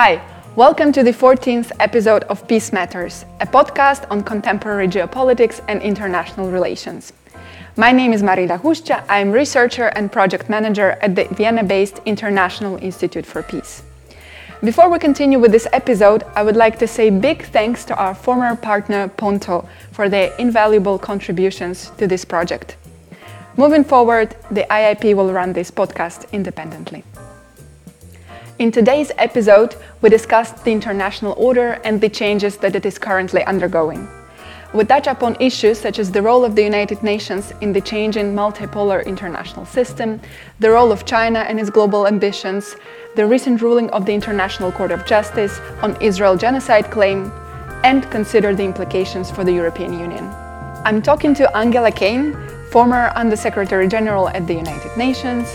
Hi, welcome to the 14th episode of Peace Matters, a podcast on contemporary geopolitics and international relations. My name is Marina Huscha. I'm researcher and project manager at the Vienna-based International Institute for Peace. Before we continue with this episode, I would like to say big thanks to our former partner Ponto for their invaluable contributions to this project. Moving forward, the IIP will run this podcast independently. In today's episode, we discussed the international order and the changes that it is currently undergoing. We touch upon issues such as the role of the United Nations in the changing multipolar international system, the role of China and its global ambitions, the recent ruling of the International Court of Justice on Israel genocide claim, and consider the implications for the European Union. I'm talking to Angela Kane, former Under Secretary General at the United Nations,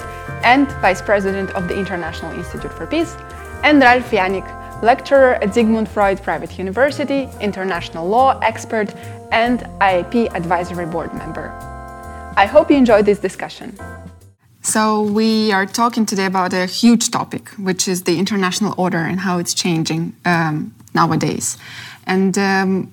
and Vice President of the International Institute for Peace, and Ralf Janik, lecturer at Sigmund Freud Private University, international law expert, and IIP Advisory Board member. I hope you enjoyed this discussion. So, we are talking today about a huge topic, which is the international order and how it's changing um, nowadays. And um,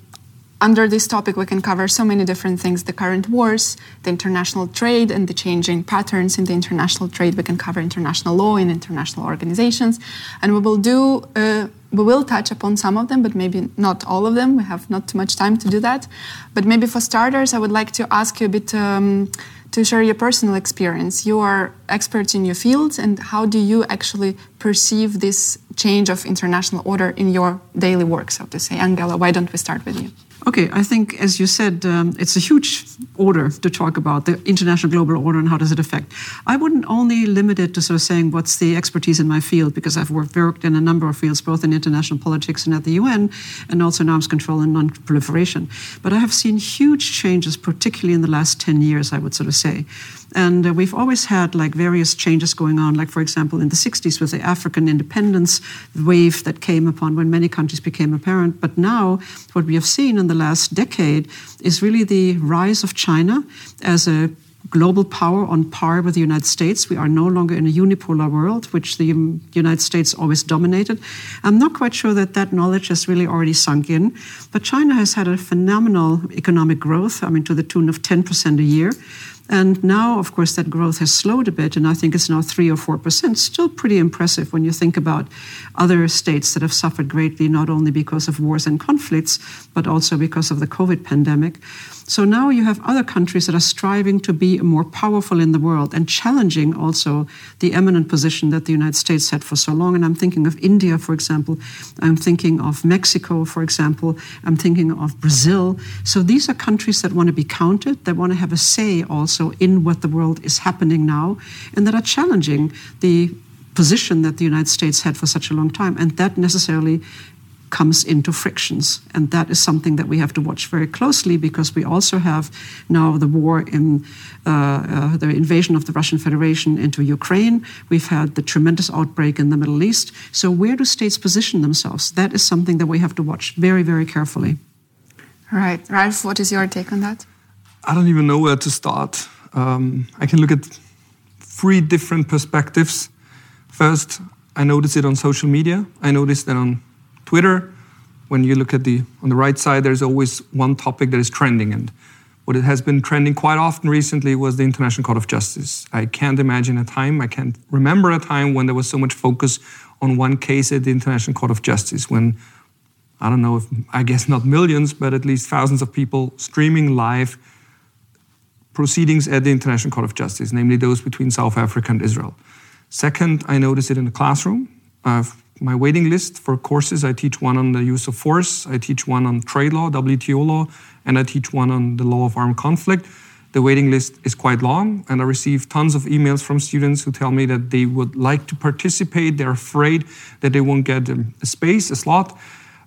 under this topic, we can cover so many different things the current wars, the international trade, and the changing patterns in the international trade. We can cover international law and international organizations. And we will do. Uh, we will touch upon some of them, but maybe not all of them. We have not too much time to do that. But maybe for starters, I would like to ask you a bit um, to share your personal experience. You are experts in your field, and how do you actually perceive this change of international order in your daily work, so to say? Angela, why don't we start with you? Okay, I think, as you said, um, it's a huge order to talk about the international global order and how does it affect. I wouldn't only limit it to sort of saying what's the expertise in my field, because I've worked, worked in a number of fields, both in international politics and at the UN, and also in arms control and non-proliferation. But I have seen huge changes, particularly in the last 10 years, I would sort of say. And uh, we've always had like various changes going on, like, for example, in the 60s with the African independence wave that came upon when many countries became apparent. But now, what we have seen in the last decade is really the rise of China as a global power on par with the United States. We are no longer in a unipolar world, which the United States always dominated. I'm not quite sure that that knowledge has really already sunk in, but China has had a phenomenal economic growth, I mean, to the tune of 10% a year. And now, of course, that growth has slowed a bit, and I think it's now 3 or 4%. Still pretty impressive when you think about other states that have suffered greatly, not only because of wars and conflicts, but also because of the COVID pandemic. So now you have other countries that are striving to be more powerful in the world and challenging also the eminent position that the United States had for so long. And I'm thinking of India, for example. I'm thinking of Mexico, for example. I'm thinking of Brazil. So these are countries that want to be counted, that want to have a say also in what the world is happening now, and that are challenging the position that the United States had for such a long time. And that necessarily comes into frictions. And that is something that we have to watch very closely because we also have now the war in uh, uh, the invasion of the Russian Federation into Ukraine. We've had the tremendous outbreak in the Middle East. So, where do states position themselves? That is something that we have to watch very, very carefully. Right. Ralf, what is your take on that? I don't even know where to start. Um, I can look at three different perspectives. First, I notice it on social media. I notice that on Twitter, when you look at the on the right side, there's always one topic that is trending, and what it has been trending quite often recently was the International Court of Justice. I can't imagine a time, I can't remember a time when there was so much focus on one case at the International Court of Justice. When I don't know if I guess not millions, but at least thousands of people streaming live proceedings at the International Court of Justice, namely those between South Africa and Israel. Second, I noticed it in the classroom. I've my waiting list for courses. I teach one on the use of force, I teach one on trade law, WTO law, and I teach one on the law of armed conflict. The waiting list is quite long, and I receive tons of emails from students who tell me that they would like to participate. They're afraid that they won't get a space, a slot,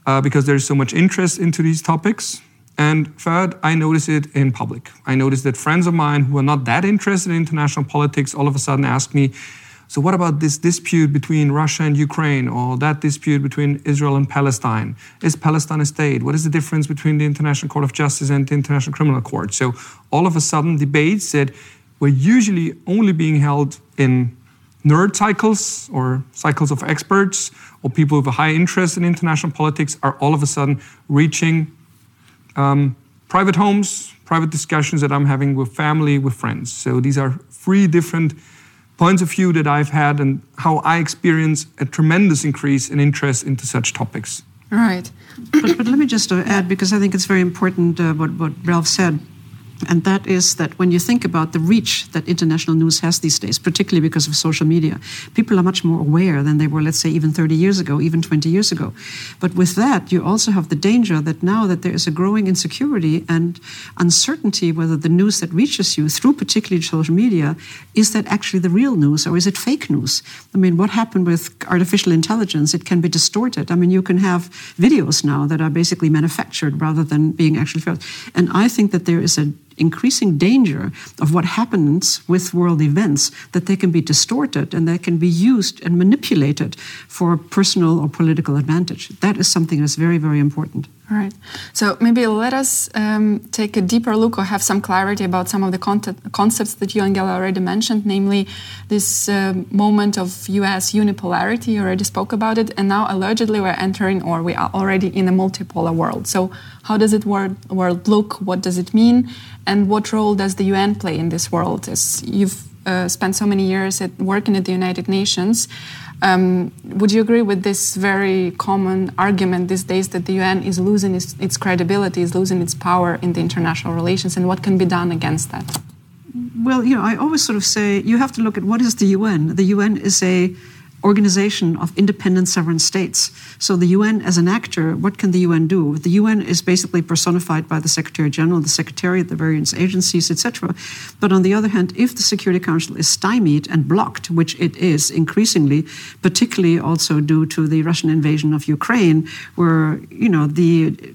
uh, because there's so much interest into these topics. And third, I notice it in public. I notice that friends of mine who are not that interested in international politics all of a sudden ask me, so, what about this dispute between Russia and Ukraine, or that dispute between Israel and Palestine? Is Palestine a state? What is the difference between the International Court of Justice and the International Criminal Court? So, all of a sudden, debates that were usually only being held in nerd cycles or cycles of experts or people with a high interest in international politics are all of a sudden reaching um, private homes, private discussions that I'm having with family, with friends. So these are three different points of view that I've had and how I experience a tremendous increase in interest into such topics. Right. but, but let me just uh, add, because I think it's very important uh, what, what Ralf said and that is that when you think about the reach that international news has these days, particularly because of social media, people are much more aware than they were, let's say, even 30 years ago, even 20 years ago. But with that, you also have the danger that now that there is a growing insecurity and uncertainty whether the news that reaches you through particularly social media is that actually the real news or is it fake news? I mean, what happened with artificial intelligence? It can be distorted. I mean, you can have videos now that are basically manufactured rather than being actually felt. And I think that there is a increasing danger of what happens with world events that they can be distorted and they can be used and manipulated for personal or political advantage. That is something that's very, very important. All right. So maybe let us um, take a deeper look or have some clarity about some of the concepts that you, Angela, already mentioned, namely this uh, moment of US unipolarity. You already spoke about it. And now, allegedly, we're entering or we are already in a multipolar world. So, how does it world, world look? What does it mean? And what role does the UN play in this world? As you've uh, spent so many years at working at the United Nations, um, would you agree with this very common argument these days that the UN is losing its, its credibility, is losing its power in the international relations, and what can be done against that? Well, you know, I always sort of say you have to look at what is the UN. The UN is a organization of independent sovereign states. So the UN as an actor, what can the UN do? The UN is basically personified by the Secretary General, the Secretariat, the various agencies, etc. But on the other hand, if the Security Council is stymied and blocked, which it is increasingly, particularly also due to the Russian invasion of Ukraine, where you know the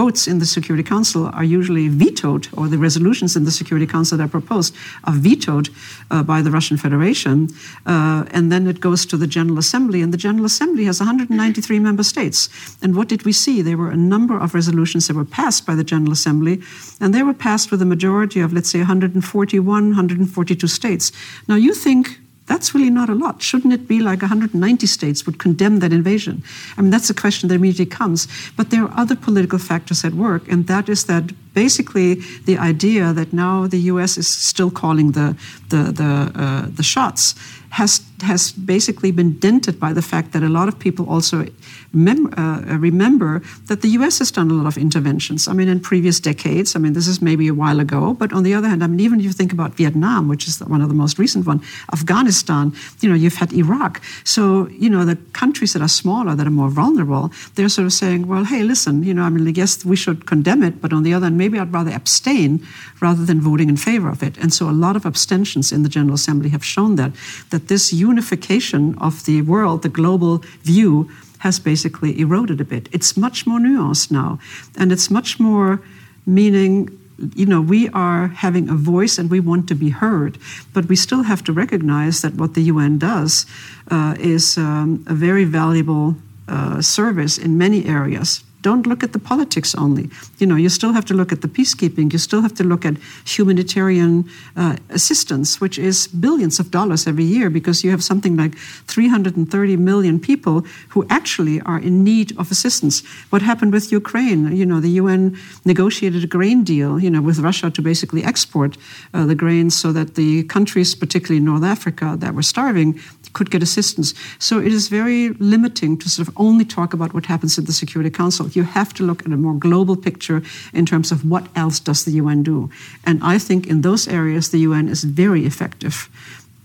votes in the Security Council are usually vetoed, or the resolutions in the Security Council that are proposed are vetoed uh, by the Russian Federation, uh, and then it goes to the General Assembly, and the General Assembly has 193 member states. And what did we see? There were a number of resolutions that were passed by the General Assembly, and they were passed with a majority of, let's say, 141, 142 states. Now, you think that's really not a lot. Shouldn't it be like 190 states would condemn that invasion? I mean, that's a question that immediately comes. But there are other political factors at work, and that is that basically the idea that now the U.S. is still calling the the the, uh, the shots has has basically been dented by the fact that a lot of people also mem- uh, remember that the U.S. has done a lot of interventions. I mean, in previous decades. I mean, this is maybe a while ago, but on the other hand, I mean, even if you think about Vietnam, which is one of the most recent one, Afghanistan, you know, you've had Iraq. So you know, the countries that are smaller, that are more vulnerable, they're sort of saying, well, hey, listen, you know, I mean, I guess we should condemn it, but on the other hand, maybe I'd rather abstain rather than voting in favor of it. And so a lot of abstentions in the General Assembly have shown that that this unification of the world, the global view, has basically eroded a bit. It's much more nuanced now, and it's much more meaning you know, we are having a voice and we want to be heard, but we still have to recognize that what the UN does uh, is um, a very valuable uh, service in many areas don't look at the politics only. You know, you still have to look at the peacekeeping. You still have to look at humanitarian uh, assistance, which is billions of dollars every year, because you have something like 330 million people who actually are in need of assistance. What happened with Ukraine? You know, the UN negotiated a grain deal, you know, with Russia to basically export uh, the grains so that the countries, particularly North Africa, that were starving, could get assistance. So it is very limiting to sort of only talk about what happens in the Security Council. You have to look at a more global picture in terms of what else does the UN do. And I think in those areas the UN is very effective.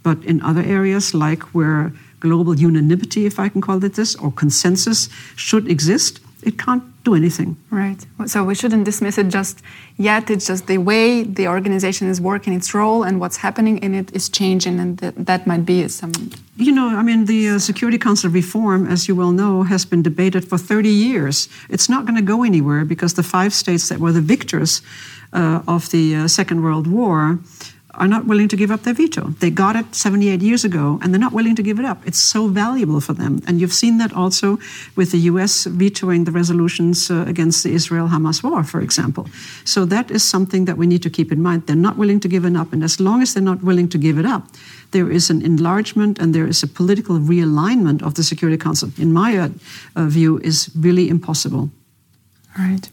But in other areas, like where global unanimity, if I can call it this, or consensus should exist, it can't do anything. Right. So we shouldn't dismiss it just yet. It's just the way the organization is working its role and what's happening in it is changing, and that, that might be some. You know, I mean, the uh, Security Council reform, as you well know, has been debated for 30 years. It's not going to go anywhere because the five states that were the victors uh, of the uh, Second World War are not willing to give up their veto. They got it 78 years ago and they're not willing to give it up. It's so valuable for them. And you've seen that also with the US vetoing the resolutions uh, against the Israel Hamas war, for example. So that is something that we need to keep in mind. They're not willing to give it up. And as long as they're not willing to give it up, there is an enlargement and there is a political realignment of the Security Council, in my uh, uh view, is really impossible. Right.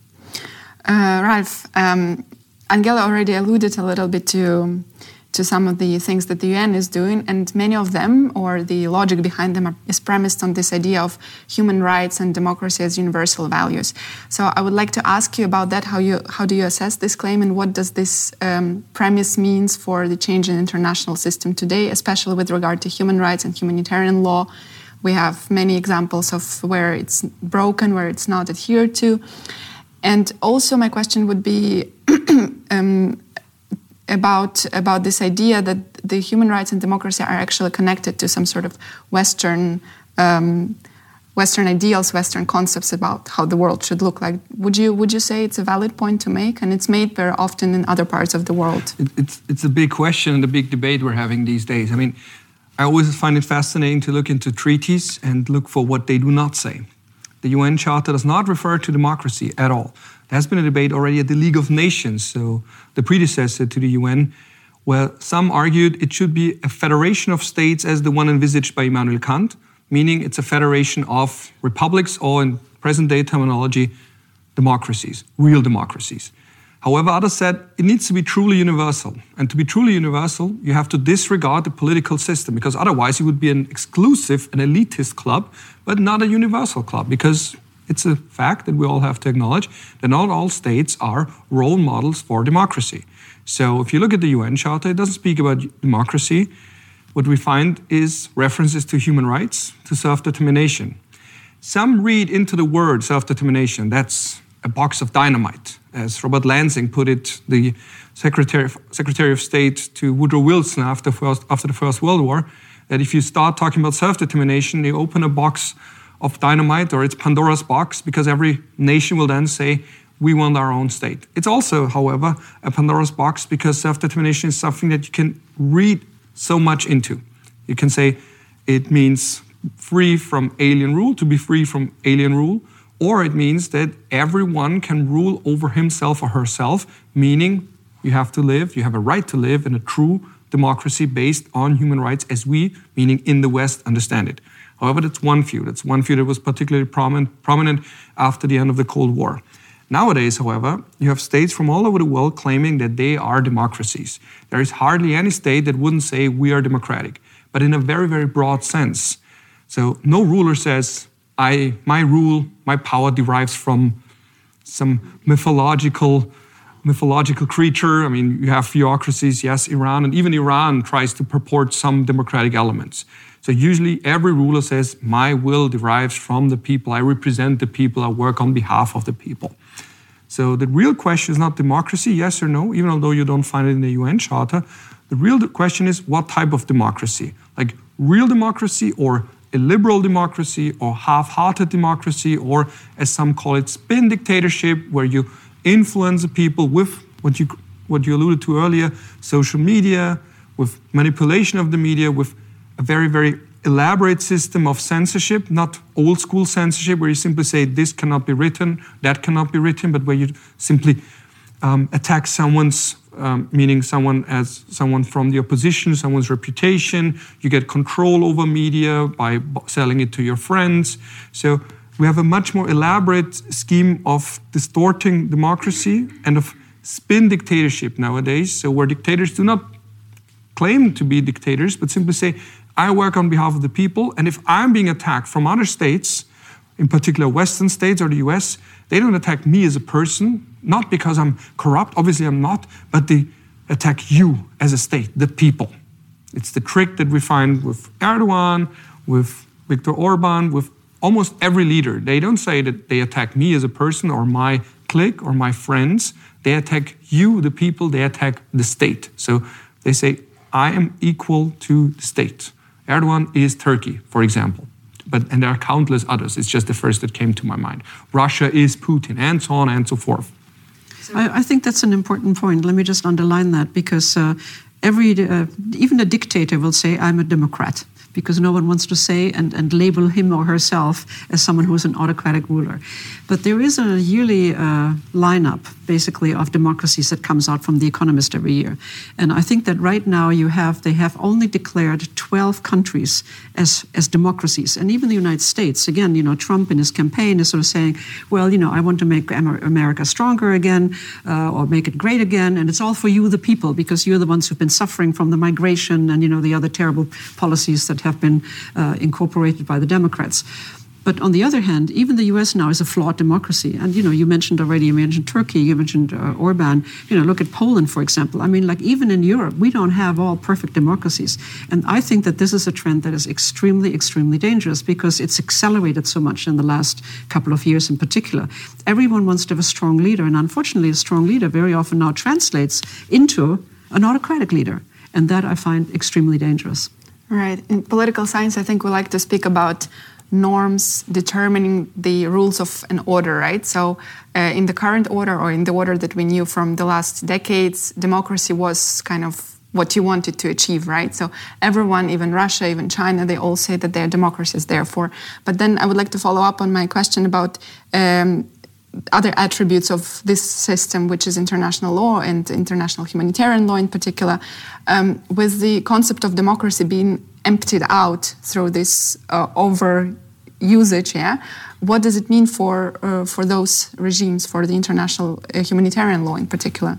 Uh, Ralf, um, Angela already alluded a little bit to to some of the things that the UN is doing, and many of them, or the logic behind them, is premised on this idea of human rights and democracy as universal values. So I would like to ask you about that. How you how do you assess this claim, and what does this um, premise means for the change in international system today, especially with regard to human rights and humanitarian law? We have many examples of where it's broken, where it's not adhered to. And also, my question would be um, about about this idea that the human rights and democracy are actually connected to some sort of Western um, Western ideals, Western concepts about how the world should look like. Would you would you say it's a valid point to make? And it's made very often in other parts of the world. It, it's it's a big question and a big debate we're having these days. I mean, I always find it fascinating to look into treaties and look for what they do not say. The UN Charter does not refer to democracy at all. There has been a debate already at the League of Nations, so the predecessor to the UN, where some argued it should be a federation of states as the one envisaged by Immanuel Kant, meaning it's a federation of republics or, in present day terminology, democracies, real democracies. However, others said it needs to be truly universal. And to be truly universal, you have to disregard the political system because otherwise it would be an exclusive, an elitist club, but not a universal club because it's a fact that we all have to acknowledge that not all states are role models for democracy. So if you look at the UN Charter, it doesn't speak about democracy. What we find is references to human rights, to self determination. Some read into the word self determination, that's a box of dynamite as Robert Lansing put it, the Secretary of, Secretary of State to Woodrow Wilson after, first, after the First World War, that if you start talking about self determination, you open a box of dynamite or it's Pandora's box because every nation will then say, we want our own state. It's also, however, a Pandora's box because self determination is something that you can read so much into. You can say it means free from alien rule, to be free from alien rule, or it means that everyone can rule over himself or herself, meaning you have to live, you have a right to live in a true democracy based on human rights as we, meaning in the West, understand it. However, that's one view. That's one view that was particularly prominent, prominent after the end of the Cold War. Nowadays, however, you have states from all over the world claiming that they are democracies. There is hardly any state that wouldn't say we are democratic, but in a very, very broad sense. So no ruler says I, my rule, my power derives from some mythological mythological creature. I mean, you have theocracies, yes, Iran, and even Iran tries to purport some democratic elements. So usually every ruler says, My will derives from the people, I represent the people, I work on behalf of the people. So the real question is not democracy, yes or no, even although you don't find it in the UN Charter. The real question is what type of democracy? Like real democracy or a liberal democracy or half hearted democracy, or as some call it, spin dictatorship, where you influence the people with what you, what you alluded to earlier social media, with manipulation of the media, with a very, very elaborate system of censorship, not old school censorship where you simply say this cannot be written, that cannot be written, but where you simply um, attack someone's um, meaning someone as someone from the opposition, someone's reputation. You get control over media by selling it to your friends. So we have a much more elaborate scheme of distorting democracy and of spin dictatorship nowadays. So where dictators do not claim to be dictators, but simply say, I work on behalf of the people, and if I'm being attacked from other states, in particular Western states or the US, they don't attack me as a person, not because I'm corrupt, obviously I'm not, but they attack you as a state, the people. It's the trick that we find with Erdogan, with Viktor Orban, with almost every leader. They don't say that they attack me as a person or my clique or my friends. They attack you, the people, they attack the state. So they say, I am equal to the state. Erdogan is Turkey, for example but and there are countless others. It's just the first that came to my mind. Russia is Putin, and so on and so forth. I, I think that's an important point. Let me just underline that because. Uh, every uh, even a dictator will say, "I'm a democrat." Because no one wants to say and, and label him or herself as someone who is an autocratic ruler. But there is a yearly uh, lineup, basically, of democracies that comes out from The Economist every year. And I think that right now you have, they have only declared 12 countries as, as democracies. And even the United States, again, you know, Trump in his campaign is sort of saying, well, you know, I want to make America stronger again uh, or make it great again. And it's all for you, the people, because you're the ones who've been suffering from the migration and, you know, the other terrible policies that have been uh, incorporated by the Democrats. But on the other hand, even the U.S. now is a flawed democracy. And you know, you mentioned already, you mentioned Turkey, you mentioned uh, Orban. You know, look at Poland, for example. I mean, like even in Europe, we don't have all perfect democracies. And I think that this is a trend that is extremely, extremely dangerous because it's accelerated so much in the last couple of years, in particular. Everyone wants to have a strong leader, and unfortunately, a strong leader very often now translates into an autocratic leader, and that I find extremely dangerous. Right. In political science, I think we like to speak about norms determining the rules of an order, right? So, uh, in the current order or in the order that we knew from the last decades, democracy was kind of what you wanted to achieve, right? So, everyone, even Russia, even China, they all say that they're democracies, therefore. But then I would like to follow up on my question about. Um, other attributes of this system, which is international law and international humanitarian law in particular, um, with the concept of democracy being emptied out through this uh, over usage, yeah, what does it mean for uh, for those regimes, for the international uh, humanitarian law in particular?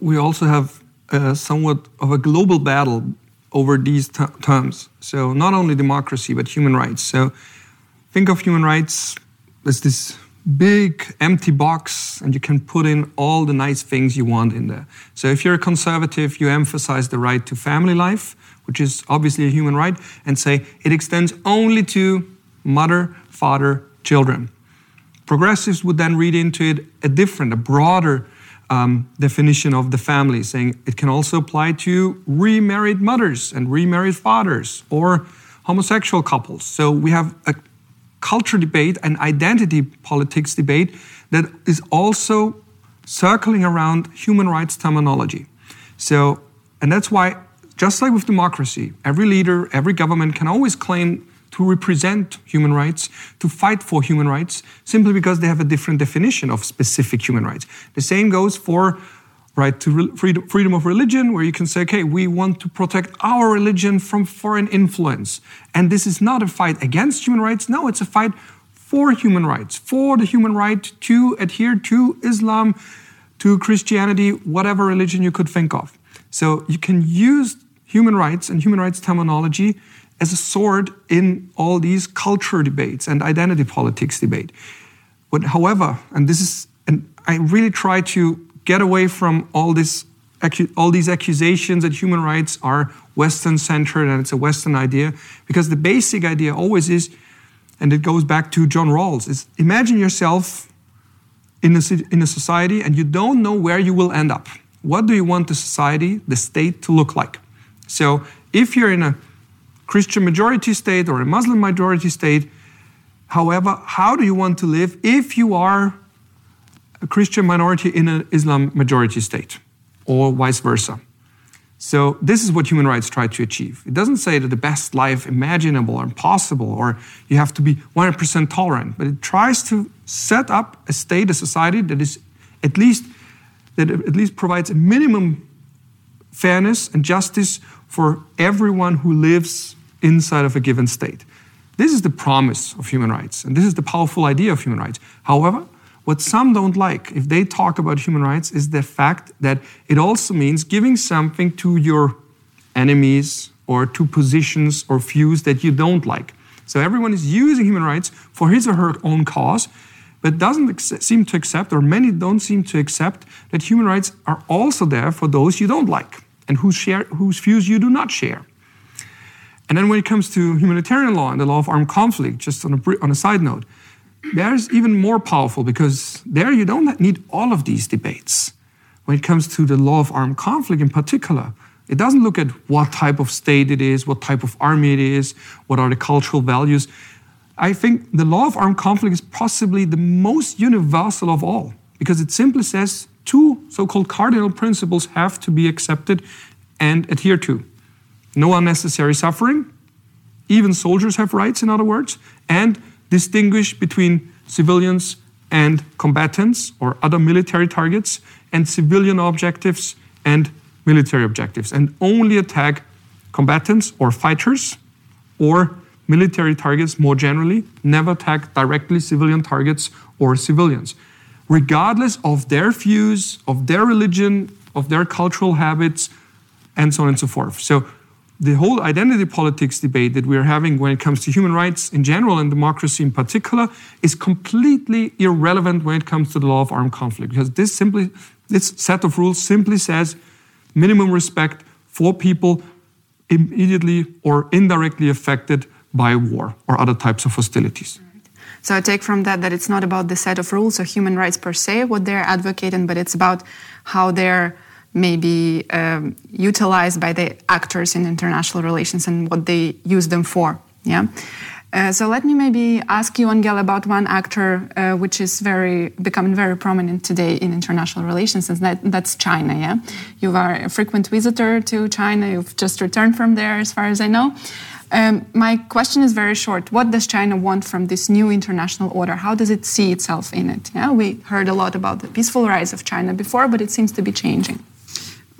We also have uh, somewhat of a global battle over these terms. So not only democracy but human rights. So think of human rights as this big empty box and you can put in all the nice things you want in there. So if you're a conservative, you emphasize the right to family life which is obviously a human right, and say it extends only to mother, father, children. Progressives would then read into it a different, a broader um, definition of the family, saying it can also apply to remarried mothers and remarried fathers or homosexual couples. So we have a culture debate and identity politics debate that is also circling around human rights terminology. So, and that's why just like with democracy, every leader, every government can always claim to represent human rights, to fight for human rights, simply because they have a different definition of specific human rights. The same goes for right to freedom, freedom of religion, where you can say, okay, we want to protect our religion from foreign influence. And this is not a fight against human rights. No, it's a fight for human rights, for the human right to adhere to Islam, to Christianity, whatever religion you could think of. So you can use human rights and human rights terminology as a sword in all these culture debates and identity politics debate. But however, and this is, and I really try to get away from all this, all these accusations that human rights are Western centered and it's a Western idea, because the basic idea always is, and it goes back to John Rawls, is imagine yourself in a, in a society and you don't know where you will end up. What do you want the society, the state to look like? So if you're in a Christian majority state or a Muslim majority state, however, how do you want to live if you are a Christian minority in an Islam majority state or vice versa? So this is what human rights try to achieve. It doesn't say that the best life imaginable or possible or you have to be 100% tolerant, but it tries to set up a state, a society that is at least that at least provides a minimum fairness and justice for everyone who lives inside of a given state. This is the promise of human rights, and this is the powerful idea of human rights. However, what some don't like if they talk about human rights is the fact that it also means giving something to your enemies or to positions or views that you don't like. So everyone is using human rights for his or her own cause, but doesn't seem to accept, or many don't seem to accept, that human rights are also there for those you don't like and whose, share, whose views you do not share. And then when it comes to humanitarian law and the law of armed conflict, just on a, on a side note, there's even more powerful because there you don't need all of these debates. When it comes to the law of armed conflict in particular, it doesn't look at what type of state it is, what type of army it is, what are the cultural values. I think the law of armed conflict is possibly the most universal of all because it simply says two so called cardinal principles have to be accepted and adhered to. No unnecessary suffering. Even soldiers have rights, in other words, and distinguish between civilians and combatants or other military targets, and civilian objectives and military objectives, and only attack combatants or fighters or military targets more generally, never attack directly civilian targets or civilians, regardless of their views, of their religion, of their cultural habits, and so on and so forth. So the whole identity politics debate that we're having when it comes to human rights in general and democracy in particular is completely irrelevant when it comes to the law of armed conflict because this simply this set of rules simply says minimum respect for people immediately or indirectly affected by war or other types of hostilities. So I take from that that it's not about the set of rules or human rights per se, what they're advocating, but it's about how they're maybe um, utilized by the actors in international relations and what they use them for. Yeah. Uh, so let me maybe ask you, Angel, about one actor uh, which is very becoming very prominent today in international relations, and that, that's China. Yeah, you are a frequent visitor to China. You've just returned from there, as far as I know. Um, my question is very short. What does China want from this new international order? How does it see itself in it? Yeah, we heard a lot about the peaceful rise of China before, but it seems to be changing.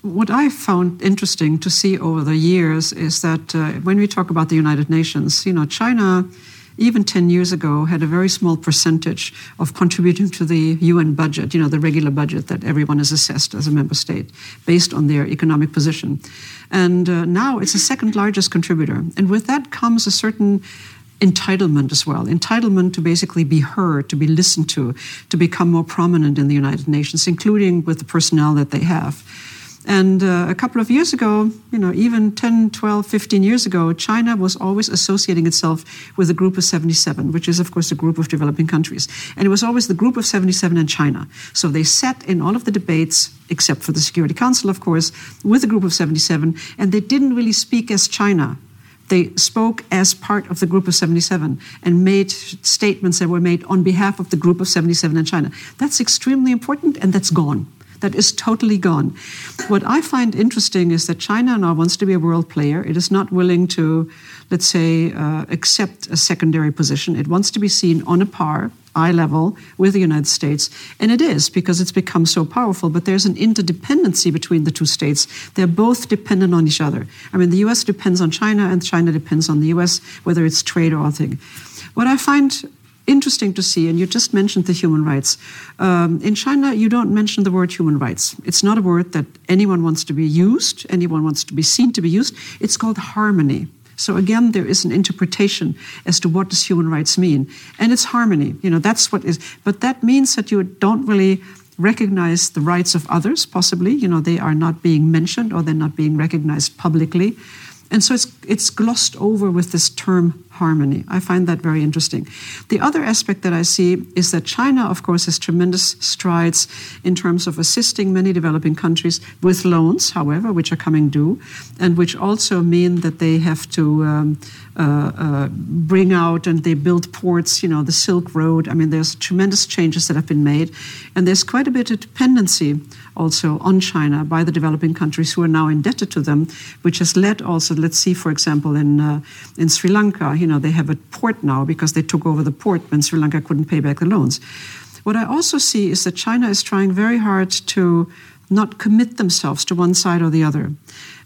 What I found interesting to see over the years is that uh, when we talk about the United Nations, you know, China, even 10 years ago, had a very small percentage of contributing to the UN budget, you know, the regular budget that everyone is assessed as a member state based on their economic position. And uh, now it's the second largest contributor. And with that comes a certain entitlement as well entitlement to basically be heard, to be listened to, to become more prominent in the United Nations, including with the personnel that they have. And uh, a couple of years ago, you know, even 10, 12, 15 years ago, China was always associating itself with the Group of 77, which is, of course, a group of developing countries. And it was always the Group of 77 and China. So they sat in all of the debates, except for the Security Council, of course, with the Group of 77, and they didn't really speak as China. They spoke as part of the Group of 77 and made statements that were made on behalf of the Group of 77 and China. That's extremely important, and that's gone that is totally gone. What I find interesting is that China now wants to be a world player. It is not willing to, let's say, uh, accept a secondary position. It wants to be seen on a par, eye level, with the United States. And it is because it's become so powerful, but there's an interdependency between the two states. They're both dependent on each other. I mean, the US depends on China, and China depends on the US, whether it's trade or thing. What I find interesting to see, and you just mentioned the human rights. Um, in China, you don't mention the word human rights. It's not a word that anyone wants to be used, anyone wants to be seen to be used. It's called harmony. So again, there is an interpretation as to what does human rights mean, and it's harmony. You know, that's what is. But that means that you don't really recognize the rights of others. Possibly, you know, they are not being mentioned or they're not being recognized publicly. And so it's, it's glossed over with this term harmony. I find that very interesting. The other aspect that I see is that China, of course, has tremendous strides in terms of assisting many developing countries with loans, however, which are coming due, and which also mean that they have to um, uh, uh, bring out and they build ports, you know, the Silk Road. I mean, there's tremendous changes that have been made, and there's quite a bit of dependency also on China by the developing countries who are now indebted to them, which has led also, let's see, for example, in uh, in Sri Lanka, you know, they have a port now because they took over the port when Sri Lanka couldn't pay back the loans. What I also see is that China is trying very hard to not commit themselves to one side or the other.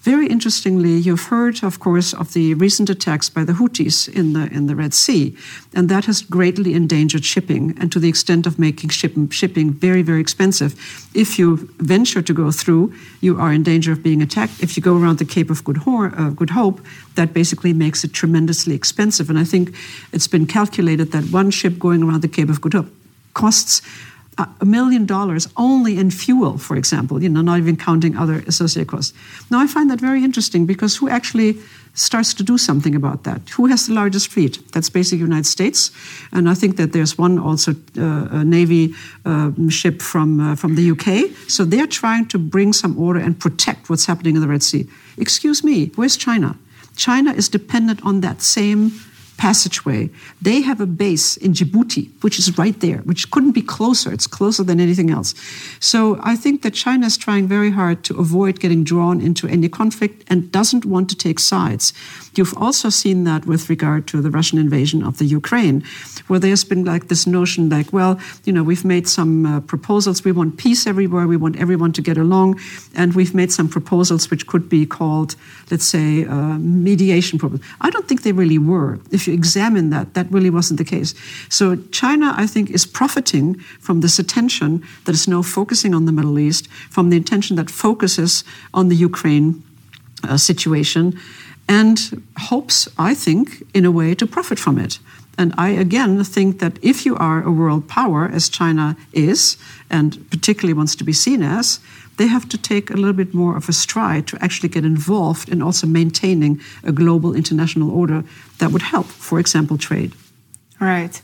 Very interestingly, you've heard, of course, of the recent attacks by the Houthis in the in the Red Sea, and that has greatly endangered shipping, and to the extent of making ship, shipping very, very expensive. If you venture to go through, you are in danger of being attacked. If you go around the Cape of Good, uh, Good Hope, that basically makes it tremendously expensive. And I think it's been calculated that one ship going around the Cape of Good Hope costs a million dollars only in fuel, for example, you know, not even counting other associated costs. Now, I find that very interesting because who actually starts to do something about that? Who has the largest fleet? That's basically the United States, and I think that there's one also uh, Navy uh, ship from uh, from the UK. So they're trying to bring some order and protect what's happening in the Red Sea. Excuse me, where's China? China is dependent on that same passageway. They have a base in Djibouti, which is right there, which couldn't be closer. It's closer than anything else. So I think that China is trying very hard to avoid getting drawn into any conflict and doesn't want to take sides. You've also seen that with regard to the Russian invasion of the Ukraine, where there's been like this notion like, well, you know, we've made some uh, proposals. We want peace everywhere. We want everyone to get along. And we've made some proposals which could be called, let's say, uh, mediation proposals. I don't think they really were. If you examine that, that really wasn't the case. So China, I think, is profiting from this attention that is now focusing on the Middle East, from the attention that focuses on the Ukraine uh, situation, and hopes, I think, in a way, to profit from it. And I again think that if you are a world power, as China is, and particularly wants to be seen as, they have to take a little bit more of a stride to actually get involved in also maintaining a global international order that would help, for example, trade. Right.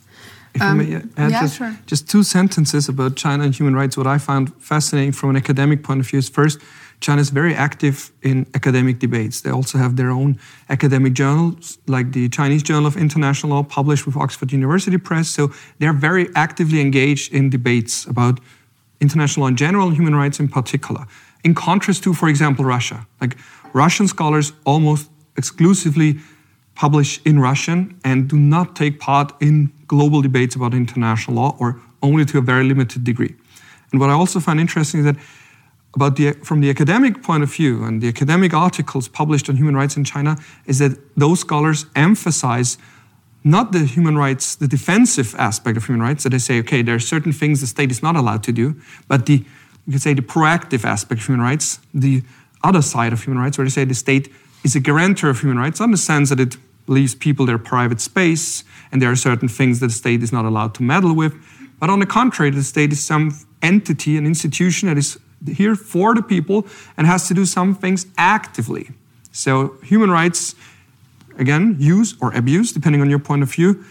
If um, I may um, add yeah, just, sure. just two sentences about China and human rights, what I found fascinating from an academic point of view is first, China is very active in academic debates. They also have their own academic journals, like the Chinese Journal of International Law, published with Oxford University Press. So they're very actively engaged in debates about international law in general human rights in particular. In contrast to, for example, Russia. Like Russian scholars almost exclusively publish in Russian and do not take part in global debates about international law or only to a very limited degree. And what I also find interesting is that about the, from the academic point of view and the academic articles published on human rights in China is that those scholars emphasize not the human rights, the defensive aspect of human rights, that they say, okay, there are certain things the state is not allowed to do, but the, you could say the proactive aspect of human rights, the other side of human rights, where they say the state is a guarantor of human rights, in the sense that it leaves people their private space, and there are certain things that the state is not allowed to meddle with. But on the contrary, the state is some entity, an institution that is here for the people and has to do some things actively. So, human rights, again, use or abuse, depending on your point of view.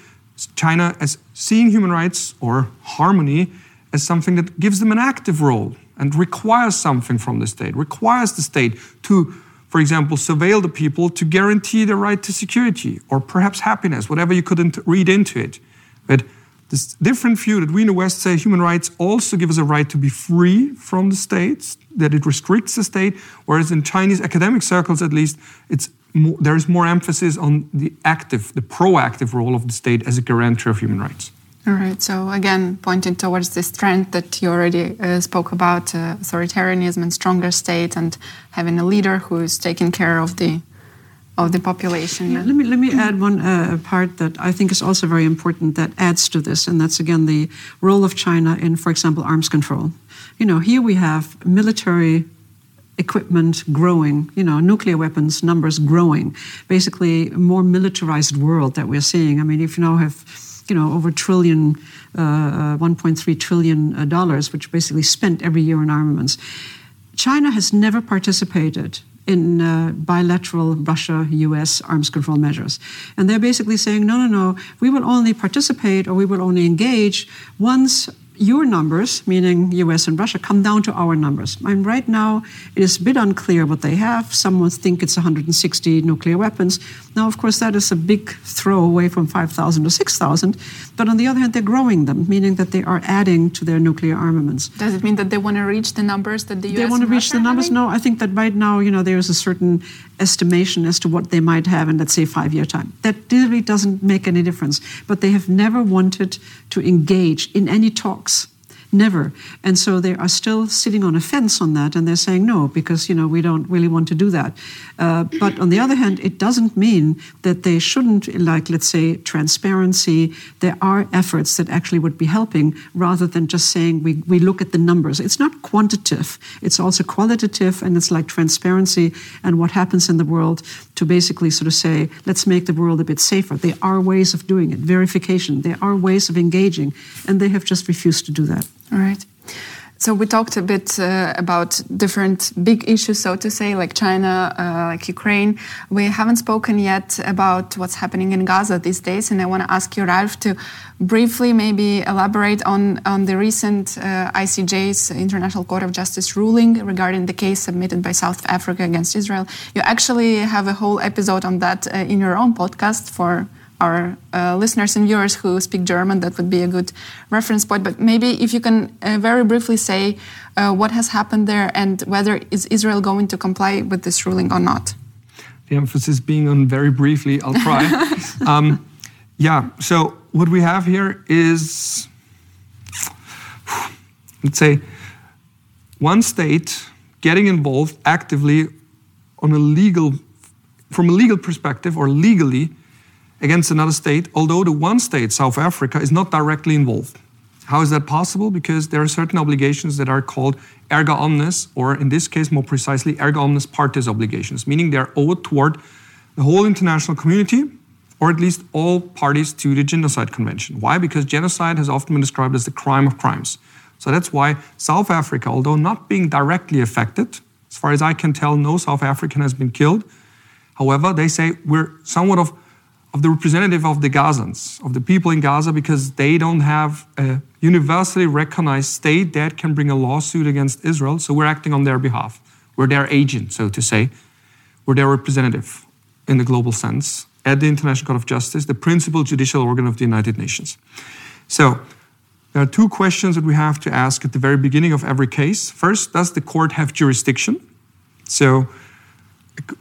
China as seeing human rights or harmony as something that gives them an active role and requires something from the state, requires the state to, for example, surveil the people to guarantee the right to security or perhaps happiness, whatever you could read into it. But this different view that we in the West say human rights also give us a right to be free from the state, that it restricts the state, whereas in Chinese academic circles at least, it's more, there is more emphasis on the active, the proactive role of the state as a guarantor of human rights. All right. So again, pointing towards this trend that you already uh, spoke about, uh, authoritarianism and stronger state, and having a leader who is taking care of the of the population. Yeah, let me let me add one uh, part that I think is also very important that adds to this, and that's again the role of China in, for example, arms control. You know, here we have military equipment growing, you know, nuclear weapons numbers growing, basically a more militarized world that we're seeing. I mean, if you now have, you know, over a trillion, uh, uh 1.3 trillion uh, dollars, which basically spent every year on armaments. China has never participated in uh, bilateral Russia US arms control measures. And they're basically saying, no, no, no, we will only participate or we will only engage once your numbers, meaning US and Russia, come down to our numbers. And right now, it is a bit unclear what they have. Some would think it's 160 nuclear weapons. Now, of course, that is a big throw away from 5,000 to 6,000. But on the other hand, they're growing them, meaning that they are adding to their nuclear armaments. Does it mean that they want to reach the numbers that the US They want to reach Russia the numbers? No, I think that right now, you know, there is a certain estimation as to what they might have in, let's say, five year time. That really doesn't make any difference. But they have never wanted to engage in any talks Never. And so they are still sitting on a fence on that, and they're saying no because you know we don't really want to do that. Uh, but on the other hand, it doesn't mean that they shouldn't, like let's say, transparency. There are efforts that actually would be helping, rather than just saying we we look at the numbers. It's not quantitative; it's also qualitative, and it's like transparency and what happens in the world to basically sort of say let's make the world a bit safer. There are ways of doing it. Verification. There are ways of engaging, and they have just refused to do that. All right. So we talked a bit uh, about different big issues, so to say, like China, uh, like Ukraine. We haven't spoken yet about what's happening in Gaza these days, and I want to ask you, Ralf, to briefly maybe elaborate on on the recent uh, ICJ's International Court of Justice ruling regarding the case submitted by South Africa against Israel. You actually have a whole episode on that uh, in your own podcast for our uh, listeners and viewers who speak German, that would be a good reference point. But maybe if you can uh, very briefly say uh, what has happened there and whether is Israel going to comply with this ruling or not. The emphasis being on very briefly, I'll try. um, yeah, so what we have here is, let's say, one state getting involved actively on a legal, from a legal perspective or legally against another state, although the one state, South Africa, is not directly involved. How is that possible? Because there are certain obligations that are called erga omnes, or in this case, more precisely, erga omnes partes obligations, meaning they're owed toward the whole international community, or at least all parties to the Genocide Convention. Why? Because genocide has often been described as the crime of crimes. So that's why South Africa, although not being directly affected, as far as I can tell, no South African has been killed. However, they say we're somewhat of of the representative of the Gazans, of the people in Gaza, because they don't have a universally recognized state that can bring a lawsuit against Israel. So we're acting on their behalf. We're their agent, so to say. We're their representative in the global sense at the International Court of Justice, the principal judicial organ of the United Nations. So there are two questions that we have to ask at the very beginning of every case. First, does the court have jurisdiction? So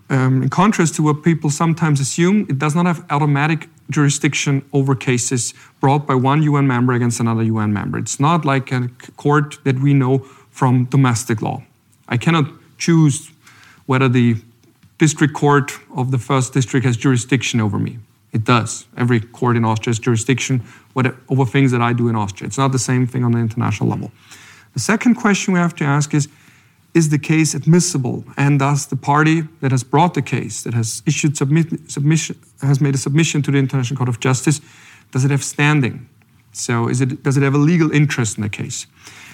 um, in contrast to what people sometimes assume, it does not have automatic jurisdiction over cases brought by one UN member against another UN member. It's not like a court that we know from domestic law. I cannot choose whether the district court of the first district has jurisdiction over me. It does. Every court in Austria has jurisdiction over things that I do in Austria. It's not the same thing on the international level. The second question we have to ask is is the case admissible? And thus, the party that has brought the case, that has issued submit, submission, has made a submission to the International Court of Justice, does it have standing? So, it, does it have a legal interest in the case?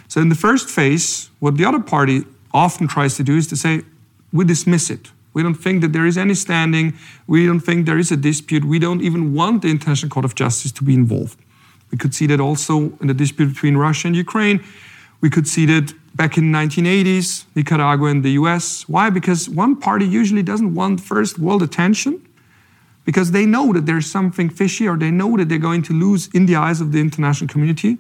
So, in the first phase, what the other party often tries to do is to say, we dismiss it. We don't think that there is any standing. We don't think there is a dispute. We don't even want the International Court of Justice to be involved. We could see that also in the dispute between Russia and Ukraine. We could see that back in the 1980s, Nicaragua and the US. Why? Because one party usually doesn't want first world attention because they know that there's something fishy or they know that they're going to lose in the eyes of the international community.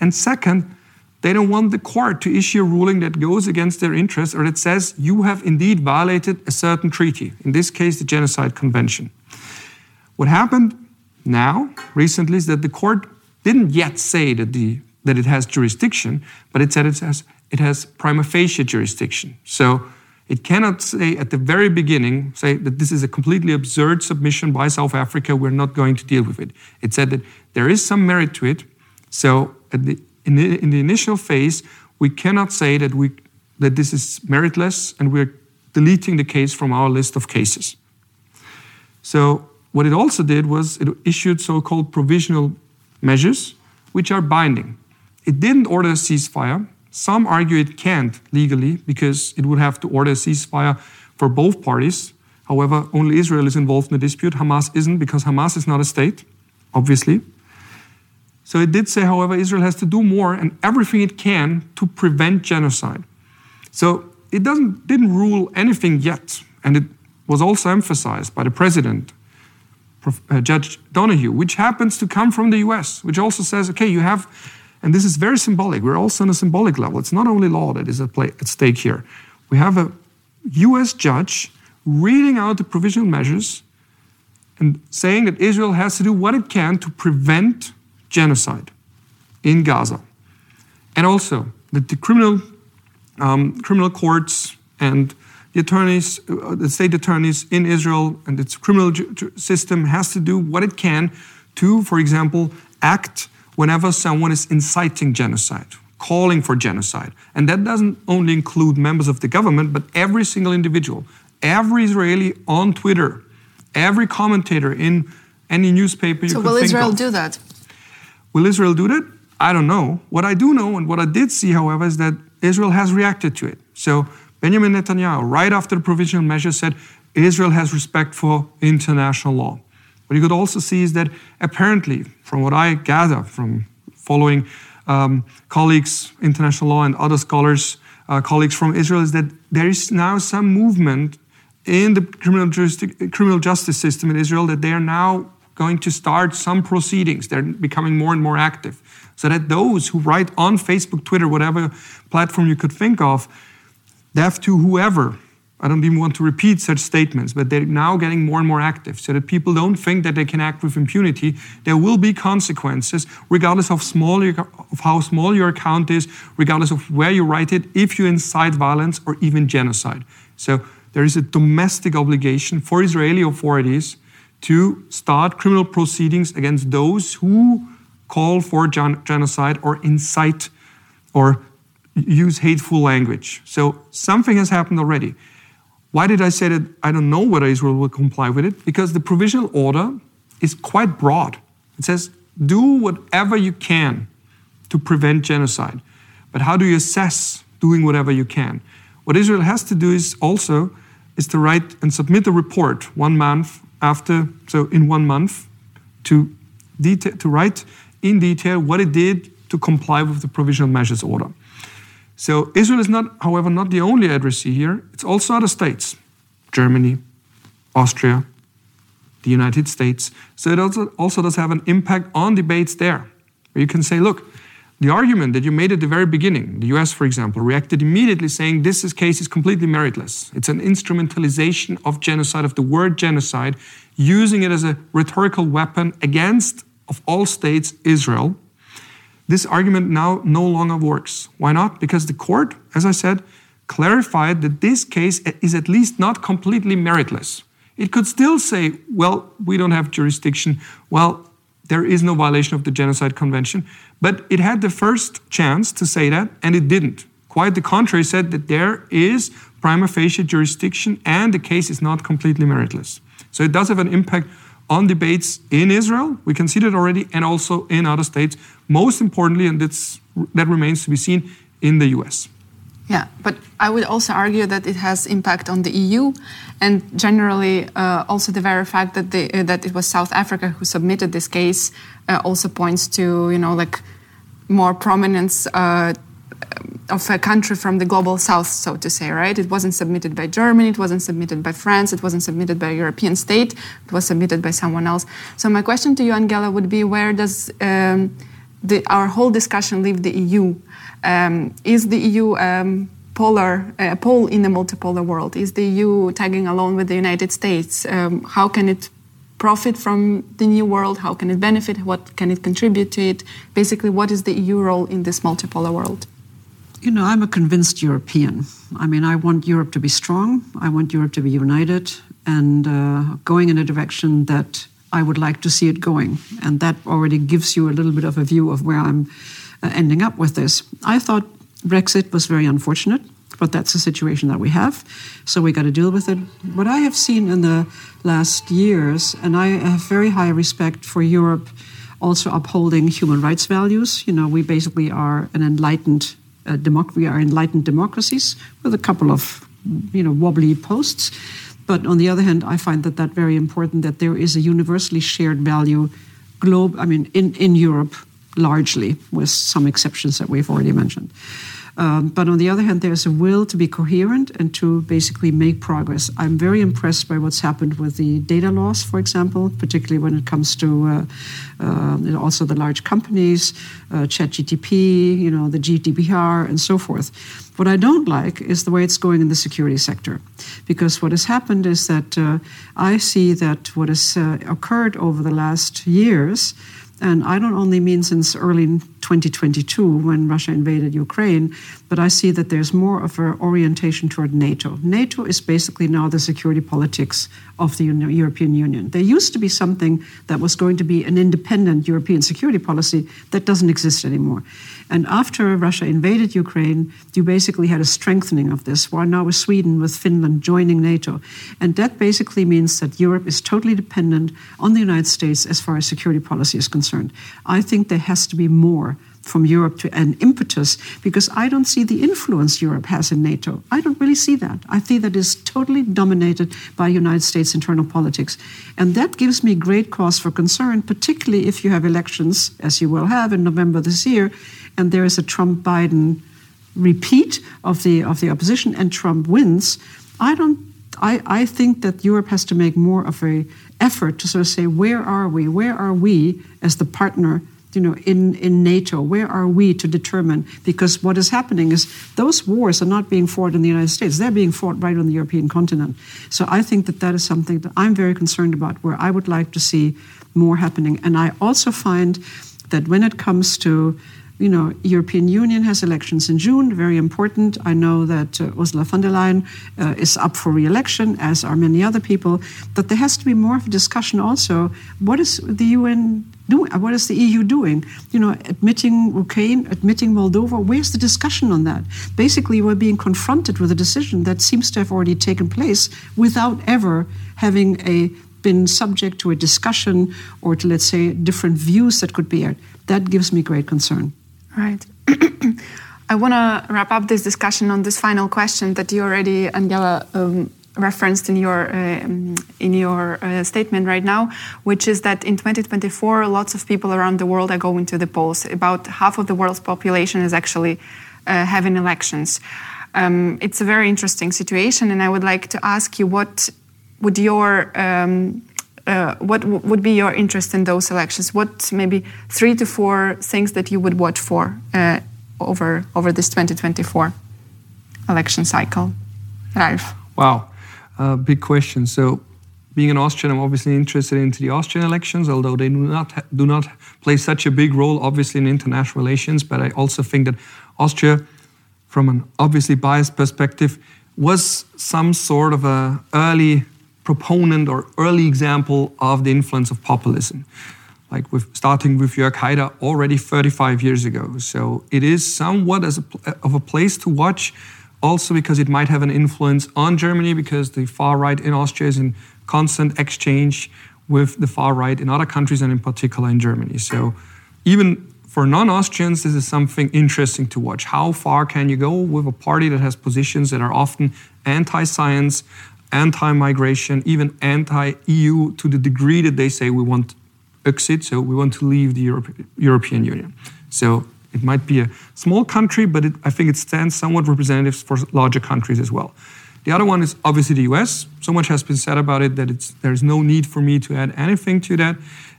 And second, they don't want the court to issue a ruling that goes against their interests or that says you have indeed violated a certain treaty, in this case, the Genocide Convention. What happened now, recently, is that the court didn't yet say that, the, that it has jurisdiction, but it said it has it has prima facie jurisdiction. So it cannot say at the very beginning, say that this is a completely absurd submission by South Africa, we're not going to deal with it. It said that there is some merit to it. So the, in, the, in the initial phase, we cannot say that, we, that this is meritless and we're deleting the case from our list of cases. So what it also did was it issued so-called provisional measures, which are binding. It didn't order a ceasefire, some argue it can't legally because it would have to order a ceasefire for both parties. However, only Israel is involved in the dispute. Hamas isn't because Hamas is not a state, obviously. So it did say, however, Israel has to do more and everything it can to prevent genocide. So it doesn't, didn't rule anything yet. And it was also emphasized by the president, uh, Judge Donoghue, which happens to come from the US, which also says, okay, you have and this is very symbolic. We're also on a symbolic level. It's not only law that is at, play, at stake here. We have a US judge reading out the provisional measures and saying that Israel has to do what it can to prevent genocide in Gaza. And also that the criminal, um, criminal courts and the attorneys, uh, the state attorneys in Israel and its criminal system has to do what it can to, for example, act whenever someone is inciting genocide, calling for genocide. And that doesn't only include members of the government, but every single individual, every Israeli on Twitter, every commentator in any newspaper you so will Israel of. do that? Will Israel do that? I don't know. What I do know and what I did see, however, is that Israel has reacted to it. So Benjamin Netanyahu, right after the provisional measure, said Israel has respect for international law. What you could also see is that apparently, from what I gather from following um, colleagues, international law, and other scholars, uh, colleagues from Israel, is that there is now some movement in the criminal, criminal justice system in Israel that they are now going to start some proceedings. They're becoming more and more active. So that those who write on Facebook, Twitter, whatever platform you could think of, deaf to whoever, I don't even want to repeat such statements, but they're now getting more and more active so that people don't think that they can act with impunity. There will be consequences, regardless of, small, of how small your account is, regardless of where you write it, if you incite violence or even genocide. So there is a domestic obligation for Israeli authorities to start criminal proceedings against those who call for gen- genocide or incite or use hateful language. So something has happened already. Why did I say that I don't know whether Israel will comply with it? Because the provisional order is quite broad. It says, do whatever you can to prevent genocide. But how do you assess doing whatever you can? What Israel has to do is also is to write and submit a report one month after, so in one month, to, detail, to write in detail what it did to comply with the provisional measures order. So Israel is not, however, not the only addressee here. It's also other states, Germany, Austria, the United States. So it also, also does have an impact on debates there. Where you can say, look, the argument that you made at the very beginning, the US, for example, reacted immediately saying this is case is completely meritless. It's an instrumentalization of genocide, of the word genocide, using it as a rhetorical weapon against, of all states, Israel. This argument now no longer works. Why not? Because the court, as I said, clarified that this case is at least not completely meritless. It could still say, well, we don't have jurisdiction. Well, there is no violation of the Genocide Convention. But it had the first chance to say that, and it didn't. Quite the contrary, said that there is prima facie jurisdiction and the case is not completely meritless. So it does have an impact on debates in Israel, we can see that already, and also in other states. Most importantly, and that remains to be seen, in the US. Yeah, but I would also argue that it has impact on the EU, and generally uh, also the very fact that uh, that it was South Africa who submitted this case uh, also points to you know like more prominence uh, of a country from the global south, so to say, right? It wasn't submitted by Germany, it wasn't submitted by France, it wasn't submitted by a European state, it was submitted by someone else. So my question to you, Angela, would be where does um, the, our whole discussion leave the EU? Um, is the EU um, polar, a uh, pole in the multipolar world? Is the EU tagging along with the United States? Um, how can it profit from the new world? How can it benefit? What can it contribute to it? Basically, what is the EU role in this multipolar world? You know, I'm a convinced European. I mean, I want Europe to be strong. I want Europe to be united and uh, going in a direction that I would like to see it going. And that already gives you a little bit of a view of where I'm uh, ending up with this. I thought Brexit was very unfortunate, but that's the situation that we have. So we got to deal with it. What I have seen in the last years, and I have very high respect for Europe also upholding human rights values. You know, we basically are an enlightened uh, democ- we are enlightened democracies with a couple of you know wobbly posts. But on the other hand, I find that that very important that there is a universally shared value, globe. I mean, in in Europe largely, with some exceptions that we've already mentioned. Um, but on the other hand, there's a will to be coherent and to basically make progress. I'm very impressed by what's happened with the data laws, for example, particularly when it comes to uh, uh, also the large companies, uh, ChatGTP, you know, the GDPR, and so forth. What I don't like is the way it's going in the security sector, because what has happened is that uh, I see that what has uh, occurred over the last years and I don't only mean since early 2022 when Russia invaded Ukraine, but I see that there's more of an orientation toward NATO. NATO is basically now the security politics of the European Union. There used to be something that was going to be an independent European security policy that doesn't exist anymore. And after Russia invaded Ukraine, you basically had a strengthening of this, while now with Sweden, with Finland joining NATO. And that basically means that Europe is totally dependent on the United States as far as security policy is concerned. I think there has to be more from Europe to an impetus because I don't see the influence Europe has in NATO. I don't really see that. I see that is totally dominated by United States internal politics. And that gives me great cause for concern, particularly if you have elections, as you will have in November this year, and there is a Trump Biden repeat of the of the opposition and Trump wins. I don't I, I think that Europe has to make more of a effort to sort of say, where are we? Where are we as the partner you know, in, in NATO? Where are we to determine? Because what is happening is those wars are not being fought in the United States; they're being fought right on the European continent. So I think that that is something that I'm very concerned about, where I would like to see more happening. And I also find that when it comes to you know, European Union has elections in June, very important. I know that uh, Ursula von der Leyen uh, is up for re-election, as are many other people. But there has to be more of a discussion also. What is the UN doing? What is the EU doing? You know, admitting Ukraine, admitting Moldova. Where's the discussion on that? Basically, we're being confronted with a decision that seems to have already taken place without ever having a been subject to a discussion or to let's say different views that could be aired. That gives me great concern. Right. I want to wrap up this discussion on this final question that you already, Angela, um, referenced in your uh, in your uh, statement right now, which is that in 2024, lots of people around the world are going to the polls. About half of the world's population is actually uh, having elections. Um, it's a very interesting situation, and I would like to ask you what would your um, uh, what would be your interest in those elections? What maybe three to four things that you would watch for uh, over over this 2024 election cycle, Ralf? Wow, uh, big question. So, being an Austrian, I'm obviously interested into the Austrian elections, although they do not do not play such a big role, obviously in international relations. But I also think that Austria, from an obviously biased perspective, was some sort of a early proponent or early example of the influence of populism, like with starting with Jörg Haider already 35 years ago. So it is somewhat as a, uh, of a place to watch, also because it might have an influence on Germany, because the far right in Austria is in constant exchange with the far right in other countries and in particular in Germany. So even for non-Austrians, this is something interesting to watch. How far can you go with a party that has positions that are often anti-science, anti migration, even anti EU to the degree that they say we want exit, so we want to leave the Europe, European Union. So it might be a small country, but it, I think it stands somewhat representative for larger countries as well. The other one is obviously the US. So much has been said about it that there's no need for me to add anything to that.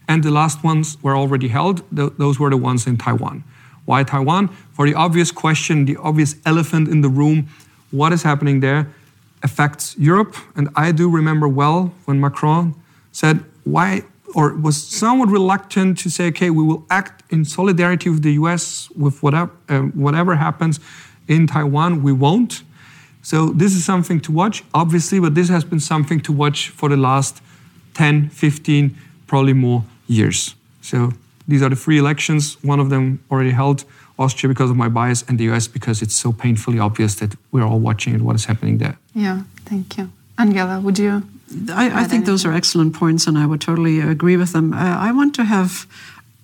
And the last ones were already held. Th those were the ones in Taiwan. Why Taiwan? For the obvious question, the obvious elephant in the room what is happening there? Affects Europe. And I do remember well when Macron said, why, or was somewhat reluctant to say, okay, we will act in solidarity with the US with whatever, uh, whatever happens in Taiwan, we won't. So this is something to watch, obviously, but this has been something to watch for the last 10, 15, probably more years. So these are the three elections, one of them already held. Austria because of my bias, and the US because it's so painfully obvious that we're all watching it, what is happening there. Yeah, thank you. Angela, would you? I, I think those are excellent points, and I would totally agree with them. Uh, I want to have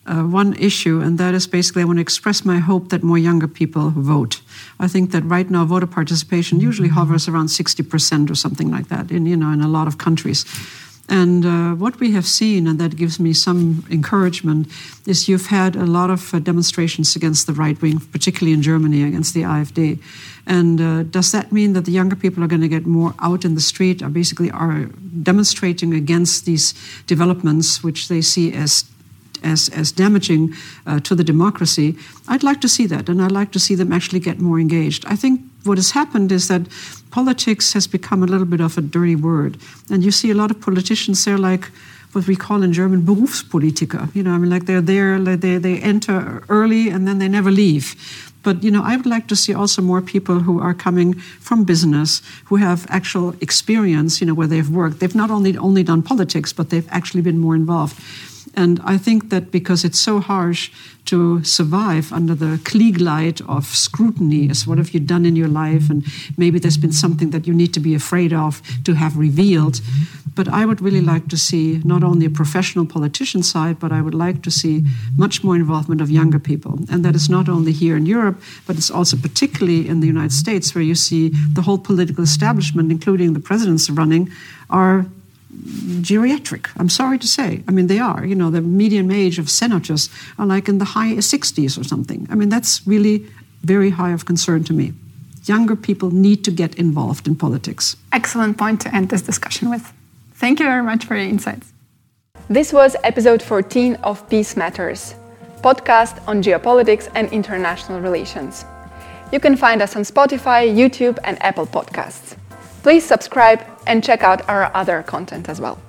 uh, one issue, and that is basically I want to express my hope that more younger people vote. I think that right now voter participation usually hovers around 60% or something like that in, you know, in a lot of countries. And uh, what we have seen, and that gives me some encouragement, is you've had a lot of uh, demonstrations against the right wing, particularly in Germany against the AfD. And uh, does that mean that the younger people are going to get more out in the street, are basically are demonstrating against these developments, which they see as as, as damaging uh, to the democracy, I'd like to see that, and I'd like to see them actually get more engaged. I think what has happened is that politics has become a little bit of a dirty word. And you see a lot of politicians, they're like what we call in German Berufspolitiker. You know, I mean, like they're there, like they, they enter early and then they never leave. But, you know, I would like to see also more people who are coming from business, who have actual experience, you know, where they've worked. They've not only, only done politics, but they've actually been more involved. And I think that because it's so harsh to survive under the Klieg light of scrutiny, as what have you done in your life, and maybe there's been something that you need to be afraid of to have revealed. But I would really like to see not only a professional politician side, but I would like to see much more involvement of younger people. And that is not only here in Europe, but it's also particularly in the United States, where you see the whole political establishment, including the presidents running, are geriatric. I'm sorry to say. I mean, they are. You know, the median age of senators are like in the high 60s or something. I mean, that's really very high of concern to me. younger people need to get involved in politics. Excellent point to end this discussion with. Thank you very much for your insights. This was episode 14 of Peace Matters, podcast on geopolitics and international relations. You can find us on Spotify, YouTube, and Apple Podcasts. Please subscribe and check out our other content as well.